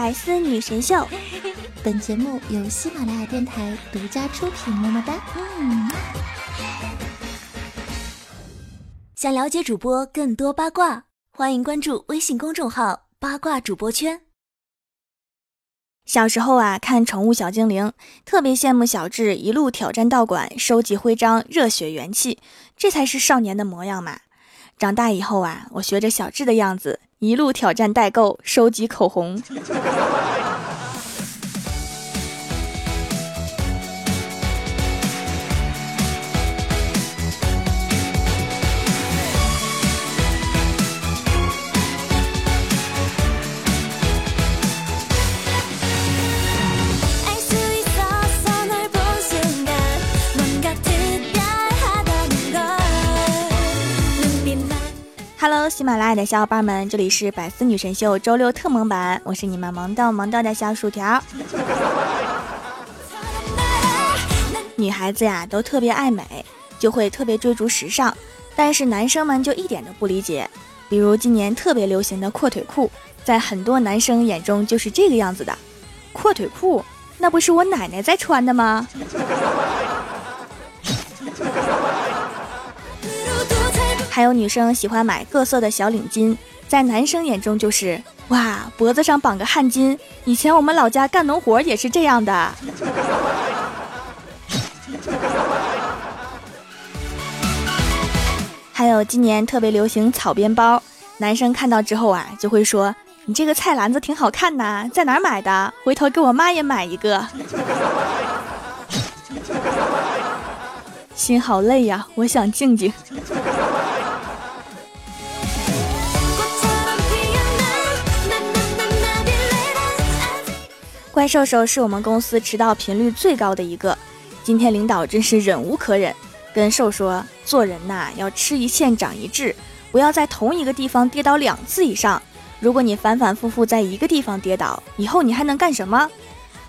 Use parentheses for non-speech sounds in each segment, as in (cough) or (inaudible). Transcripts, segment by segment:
百思女神秀，本节目由喜马拉雅电台独家出品。么么哒！嗯。想了解主播更多八卦，欢迎关注微信公众号“八卦主播圈”。小时候啊，看《宠物小精灵》，特别羡慕小智一路挑战道馆，收集徽章，热血元气，这才是少年的模样嘛。长大以后啊，我学着小智的样子，一路挑战代购，收集口红。喜马拉雅的小伙伴们，这里是百思女神秀周六特萌版，我是你们萌到萌到的小薯条。女孩子呀，都特别爱美，就会特别追逐时尚，但是男生们就一点都不理解。比如今年特别流行的阔腿裤，在很多男生眼中就是这个样子的。阔腿裤，那不是我奶奶在穿的吗？还有女生喜欢买各色的小领巾，在男生眼中就是哇，脖子上绑个汗巾。以前我们老家干农活也是这样的。(laughs) 还有今年特别流行草编包，男生看到之后啊，就会说你这个菜篮子挺好看呐，在哪儿买的？回头给我妈也买一个。(laughs) 心好累呀，我想静静。怪兽兽是我们公司迟到频率最高的一个，今天领导真是忍无可忍，跟兽说：“做人呐，要吃一堑长一智，不要在同一个地方跌倒两次以上。如果你反反复复在一个地方跌倒，以后你还能干什么？”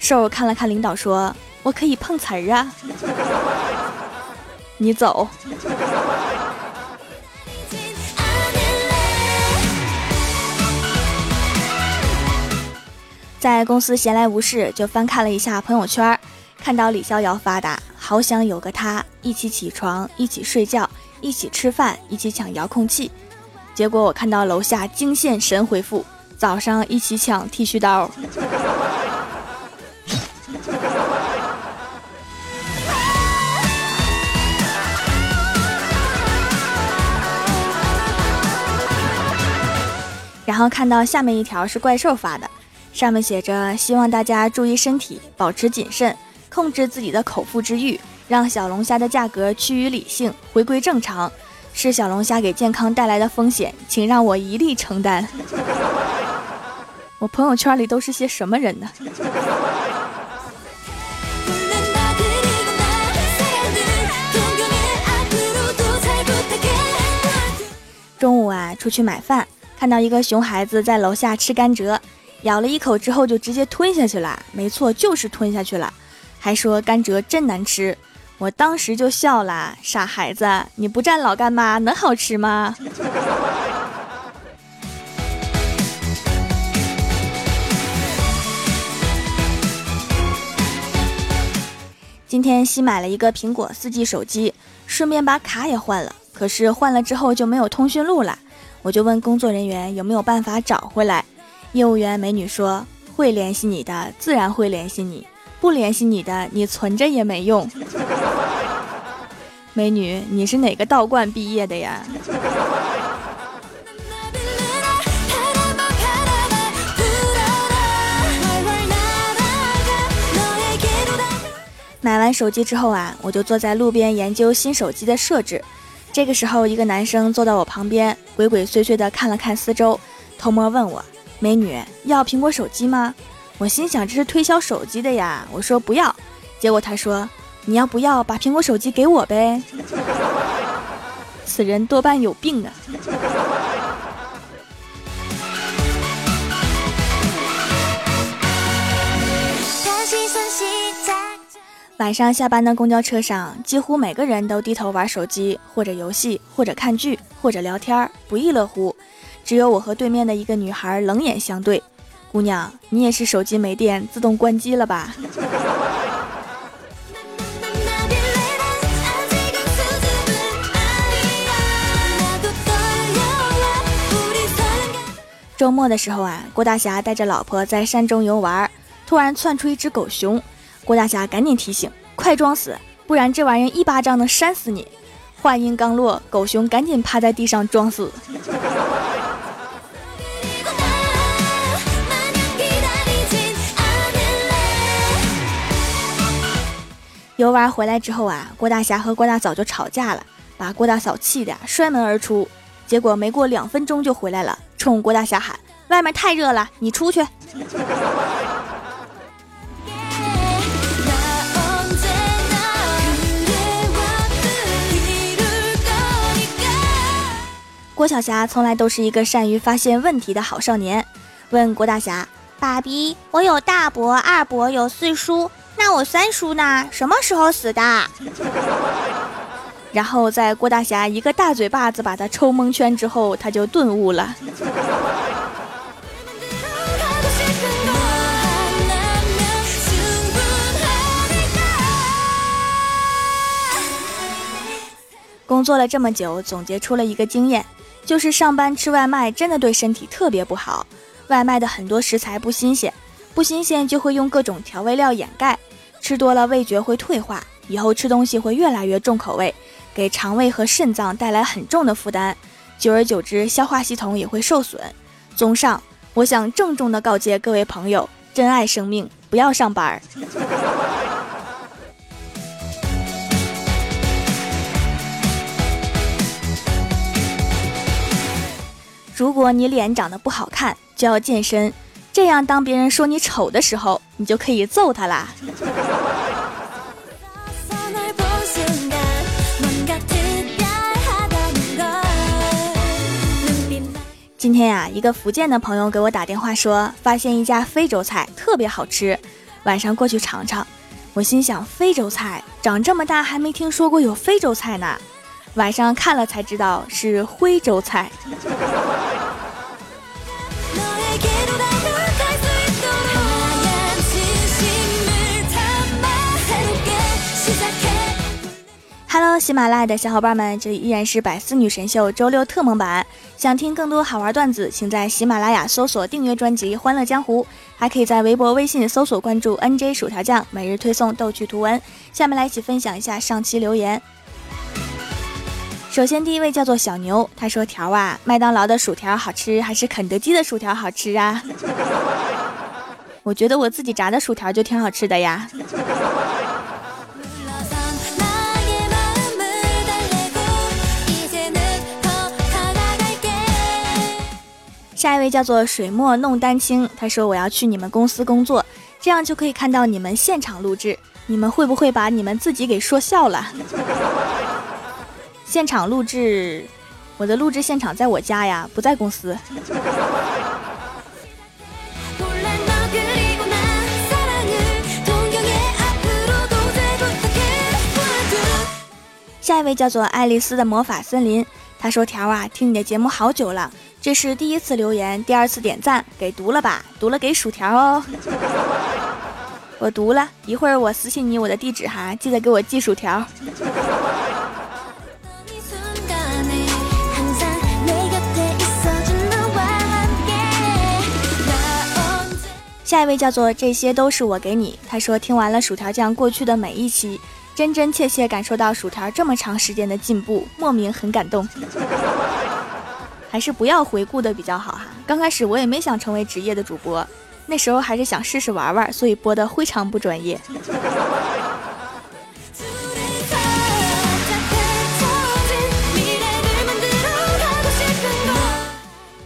兽看了看领导说：“我可以碰瓷儿啊，你走。”在公司闲来无事，就翻看了一下朋友圈，看到李逍遥发的“好想有个他，一起起床，一起睡觉，一起吃饭，一起抢遥控器”。结果我看到楼下惊现神回复：“早上一起抢剃须刀。(laughs) ”然后看到下面一条是怪兽发的。上面写着：“希望大家注意身体，保持谨慎，控制自己的口腹之欲，让小龙虾的价格趋于理性，回归正常。是小龙虾给健康带来的风险，请让我一力承担。(laughs) ”我朋友圈里都是些什么人呢？(laughs) 中午啊，出去买饭，看到一个熊孩子在楼下吃甘蔗。咬了一口之后就直接吞下去了，没错，就是吞下去了，还说甘蔗真难吃，我当时就笑了，傻孩子，你不蘸老干妈能好吃吗？(laughs) 今天新买了一个苹果四 G 手机，顺便把卡也换了，可是换了之后就没有通讯录了，我就问工作人员有没有办法找回来。业务员美女说：“会联系你的，自然会联系你；不联系你的，你存着也没用。(laughs) ”美女，你是哪个道观毕业的呀？(laughs) 买完手机之后啊，我就坐在路边研究新手机的设置。这个时候，一个男生坐到我旁边，鬼鬼祟祟的看了看四周，偷摸问我。美女要苹果手机吗？我心想这是推销手机的呀。我说不要，结果他说你要不要把苹果手机给我呗？此人多半有病啊！晚上下班的公交车上，几乎每个人都低头玩手机，或者游戏，或者看剧，或者聊天，不亦乐乎。只有我和对面的一个女孩冷眼相对，姑娘，你也是手机没电自动关机了吧？(laughs) 周末的时候啊，郭大侠带着老婆在山中游玩，突然窜出一只狗熊，郭大侠赶紧提醒：“快装死，不然这玩意一巴掌能扇死你。”话音刚落，狗熊赶紧趴在地上装死。游玩回来之后啊，郭大侠和郭大嫂就吵架了，把郭大嫂气得摔门而出。结果没过两分钟就回来了，冲郭大侠喊：“外面太热了，你出去。(laughs) ”郭晓霞从来都是一个善于发现问题的好少年，问郭大侠：“爸比，我有大伯、二伯，有四叔，那我三叔呢？什么时候死的？” (laughs) 然后在郭大侠一个大嘴巴子把他抽蒙圈之后，他就顿悟了。工作了这么久，总结出了一个经验，就是上班吃外卖真的对身体特别不好。外卖的很多食材不新鲜，不新鲜就会用各种调味料掩盖，吃多了味觉会退化，以后吃东西会越来越重口味。给肠胃和肾脏带来很重的负担，久而久之，消化系统也会受损。综上，我想郑重的告诫各位朋友：珍爱生命，不要上班儿。如果你脸长得不好看，就要健身，这样当别人说你丑的时候，你就可以揍他啦。今天呀，一个福建的朋友给我打电话说，发现一家非洲菜特别好吃，晚上过去尝尝。我心想，非洲菜长这么大还没听说过有非洲菜呢。晚上看了才知道是徽州菜。Hello，喜马拉雅的小伙伴们，这里依然是百思女神秀周六特蒙版。想听更多好玩段子，请在喜马拉雅搜索订阅专辑《欢乐江湖》，还可以在微博、微信搜索关注 NJ 薯条酱，每日推送逗趣图文。下面来一起分享一下上期留言。首先，第一位叫做小牛，他说：“条啊，麦当劳的薯条好吃还是肯德基的薯条好吃啊？” (laughs) 我觉得我自己炸的薯条就挺好吃的呀。下一位叫做水墨弄丹青，他说我要去你们公司工作，这样就可以看到你们现场录制。你们会不会把你们自己给说笑了？(laughs) 现场录制，我的录制现场在我家呀，不在公司。下一位叫做爱丽丝的魔法森林，他说条啊，听你的节目好久了。这是第一次留言，第二次点赞，给读了吧？读了给薯条哦。(laughs) 我读了一会儿，我私信你我的地址哈，记得给我寄薯条。下一位叫做这些都是我给你，他说听完了薯条酱过去的每一期，真真切切感受到薯条这么长时间的进步，莫名很感动。还是不要回顾的比较好哈。刚开始我也没想成为职业的主播，那时候还是想试试玩玩，所以播的非常不专业。(laughs)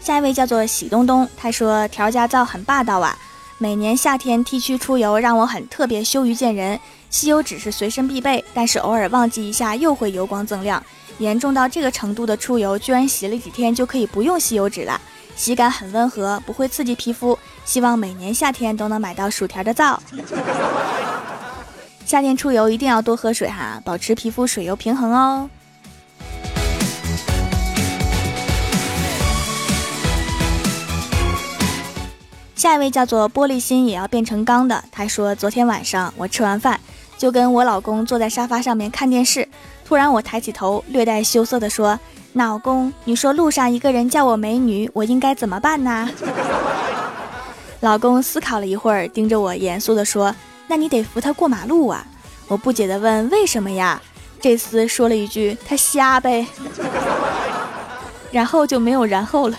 下一位叫做喜东东，他说调家皂很霸道啊，每年夏天 T 区出游让我很特别羞于见人，吸油纸是随身必备，但是偶尔忘记一下又会油光锃亮。严重到这个程度的出油，居然洗了几天就可以不用吸油纸了，洗感很温和，不会刺激皮肤。希望每年夏天都能买到薯条的皂。夏天出游一定要多喝水哈，保持皮肤水油平衡哦。下一位叫做玻璃心也要变成钢的，他说昨天晚上我吃完饭就跟我老公坐在沙发上面看电视，突然我抬起头，略带羞涩的说：“老公，你说路上一个人叫我美女，我应该怎么办呢？” (laughs) 老公思考了一会儿，盯着我严肃的说：“那你得扶他过马路啊。”我不解的问：“为什么呀？”这厮说了一句：“他瞎呗。” (laughs) 然后就没有然后了。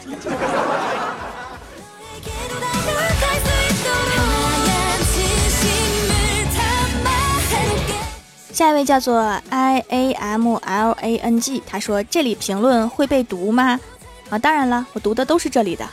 下一位叫做 I A M L A N G，他说：“这里评论会被读吗？”啊，当然了，我读的都是这里的。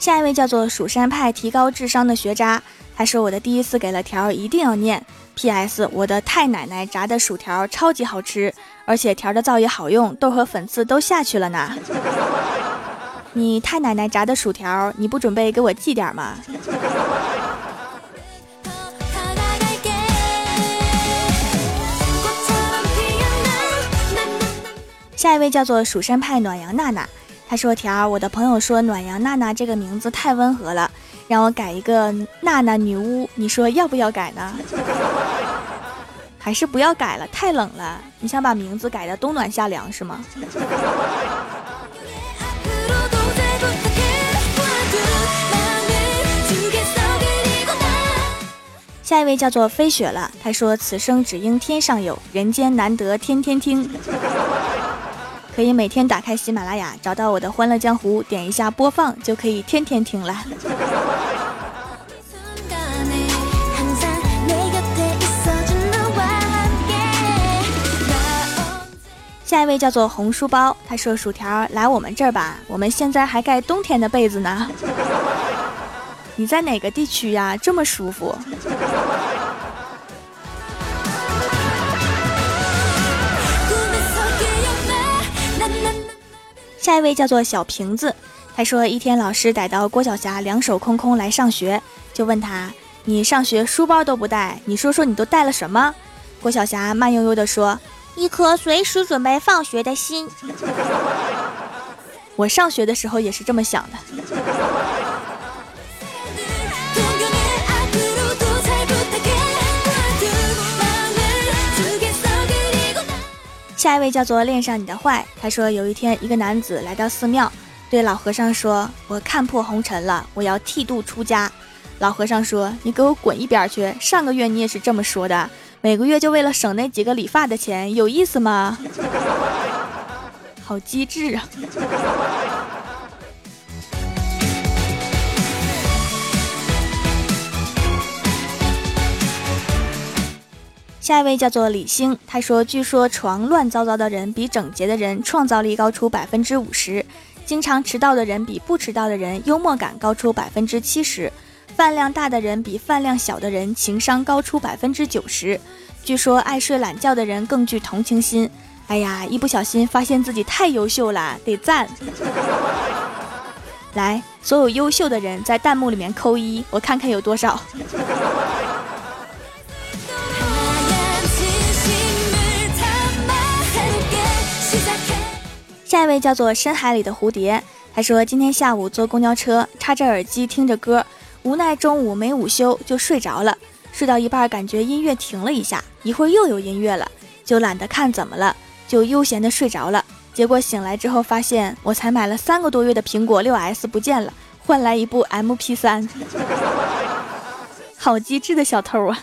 下一位叫做蜀山派提高智商的学渣，他说：“我的第一次给了条一定要念。P.S. 我的太奶奶炸的薯条超级好吃，而且条的造也好用，豆和粉刺都下去了呢。”你太奶奶炸的薯条，你不准备给我寄点吗？下一位叫做蜀山派暖阳娜娜，她说：“条，我的朋友说暖阳娜娜这个名字太温和了，让我改一个娜娜女巫，你说要不要改呢？还是不要改了，太冷了。你想把名字改的冬暖夏凉是吗？”下一位叫做飞雪了，他说：“此生只应天上有，人间难得天天听。(laughs) ”可以每天打开喜马拉雅，找到我的《欢乐江湖》，点一下播放，就可以天天听了。(laughs) 下一位叫做红书包，他说：“薯条来我们这儿吧，我们现在还盖冬天的被子呢。”你在哪个地区呀？这么舒服。下一位叫做小瓶子，他说一天老师逮到郭晓霞两手空空来上学，就问他：“你上学书包都不带，你说说你都带了什么？”郭晓霞慢悠悠地说：“一颗随时准备放学的心。”我上学的时候也是这么想的。下一位叫做恋上你的坏，他说有一天一个男子来到寺庙，对老和尚说：“我看破红尘了，我要剃度出家。”老和尚说：“你给我滚一边去！上个月你也是这么说的，每个月就为了省那几个理发的钱，有意思吗？” (laughs) 好机智啊！下一位叫做李星，他说：“据说床乱糟糟的人比整洁的人创造力高出百分之五十，经常迟到的人比不迟到的人幽默感高出百分之七十，饭量大的人比饭量小的人情商高出百分之九十。据说爱睡懒觉的人更具同情心。哎呀，一不小心发现自己太优秀了，得赞！来，所有优秀的人在弹幕里面扣一，我看看有多少。”下一位叫做深海里的蝴蝶，他说今天下午坐公交车，插着耳机听着歌，无奈中午没午休就睡着了。睡到一半，感觉音乐停了一下，一会儿又有音乐了，就懒得看怎么了，就悠闲的睡着了。结果醒来之后发现，我才买了三个多月的苹果六 S 不见了，换来一部 MP 三，(laughs) 好机智的小偷啊！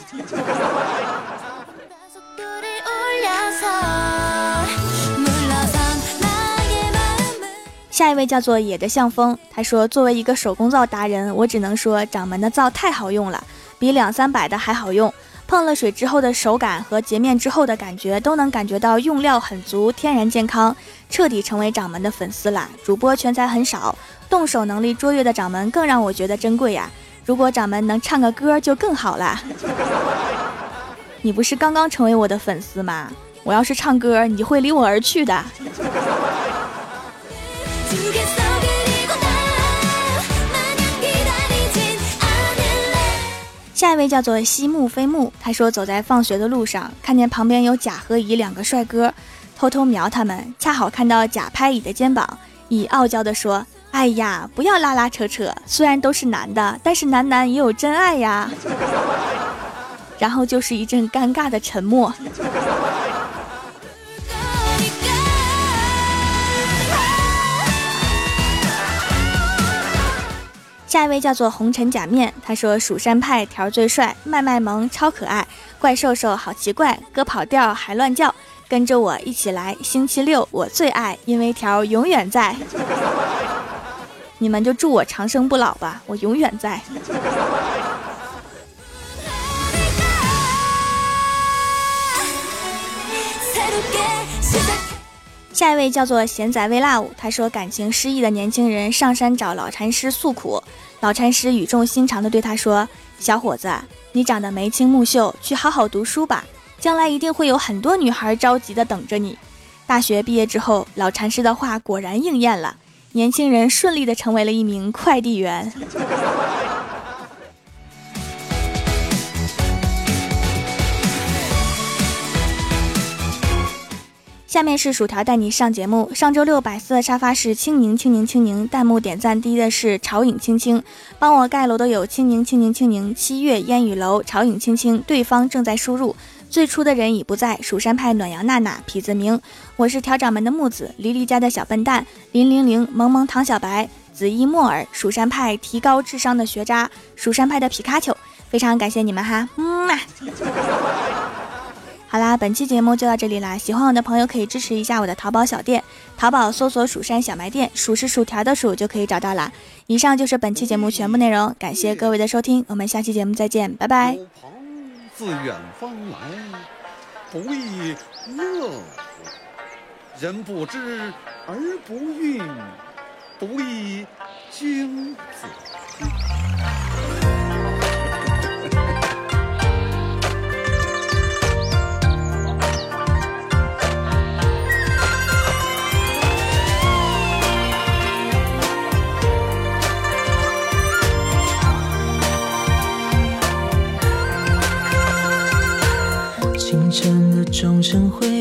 下一位叫做野的向风，他说：“作为一个手工皂达人，我只能说掌门的皂太好用了，比两三百的还好用。碰了水之后的手感和洁面之后的感觉，都能感觉到用料很足，天然健康，彻底成为掌门的粉丝啦。主播全才很少，动手能力卓越的掌门更让我觉得珍贵呀。如果掌门能唱个歌就更好了。(laughs) 你不是刚刚成为我的粉丝吗？我要是唱歌，你会离我而去的。”下一位叫做西木飞木，他说走在放学的路上，看见旁边有甲和乙两个帅哥，偷偷瞄他们，恰好看到甲拍乙的肩膀，乙傲娇的说：“哎呀，不要拉拉扯扯，虽然都是男的，但是男男也有真爱呀。”然后就是一阵尴尬的沉默。下一位叫做红尘假面，他说蜀山派条最帅，卖卖萌超可爱，怪兽兽好奇怪，哥跑调还乱叫，跟着我一起来，星期六我最爱，因为条永远在。(laughs) 你们就祝我长生不老吧，我永远在。(laughs) 下一位叫做贤仔微辣舞，他说感情失意的年轻人上山找老禅师诉苦，老禅师语重心长地对他说：“小伙子，你长得眉清目秀，去好好读书吧，将来一定会有很多女孩着急地等着你。”大学毕业之后，老禅师的话果然应验了，年轻人顺利地成为了一名快递员。下面是薯条带你上节目。上周六百思的沙发是青柠青柠青柠，弹幕点赞低的是潮影青青，帮我盖楼的有青柠青柠青柠，七月烟雨楼，潮影青青，对方正在输入，最初的人已不在，蜀山派暖阳娜娜，痞子明，我是调掌门的木子，黎黎家的小笨蛋，零零零，萌萌唐小白，紫衣莫尔，蜀山派提高智商的学渣，蜀山派的皮卡丘，非常感谢你们哈，嗯嘛。好啦，本期节目就到这里啦！喜欢我的朋友可以支持一下我的淘宝小店，淘宝搜索“蜀山小卖店”，数是薯条的数就可以找到啦。以上就是本期节目全部内容，感谢各位的收听，我们下期节目再见，拜拜。自远方来，不亦乐乎？人不知而不愠，不亦君子？怎会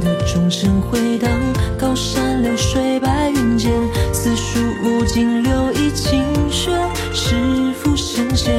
的钟声回荡，高山流水白云间，四书五经留一清玄，是浮生仙。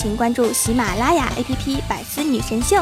请关注喜马拉雅 APP《百思女神秀》。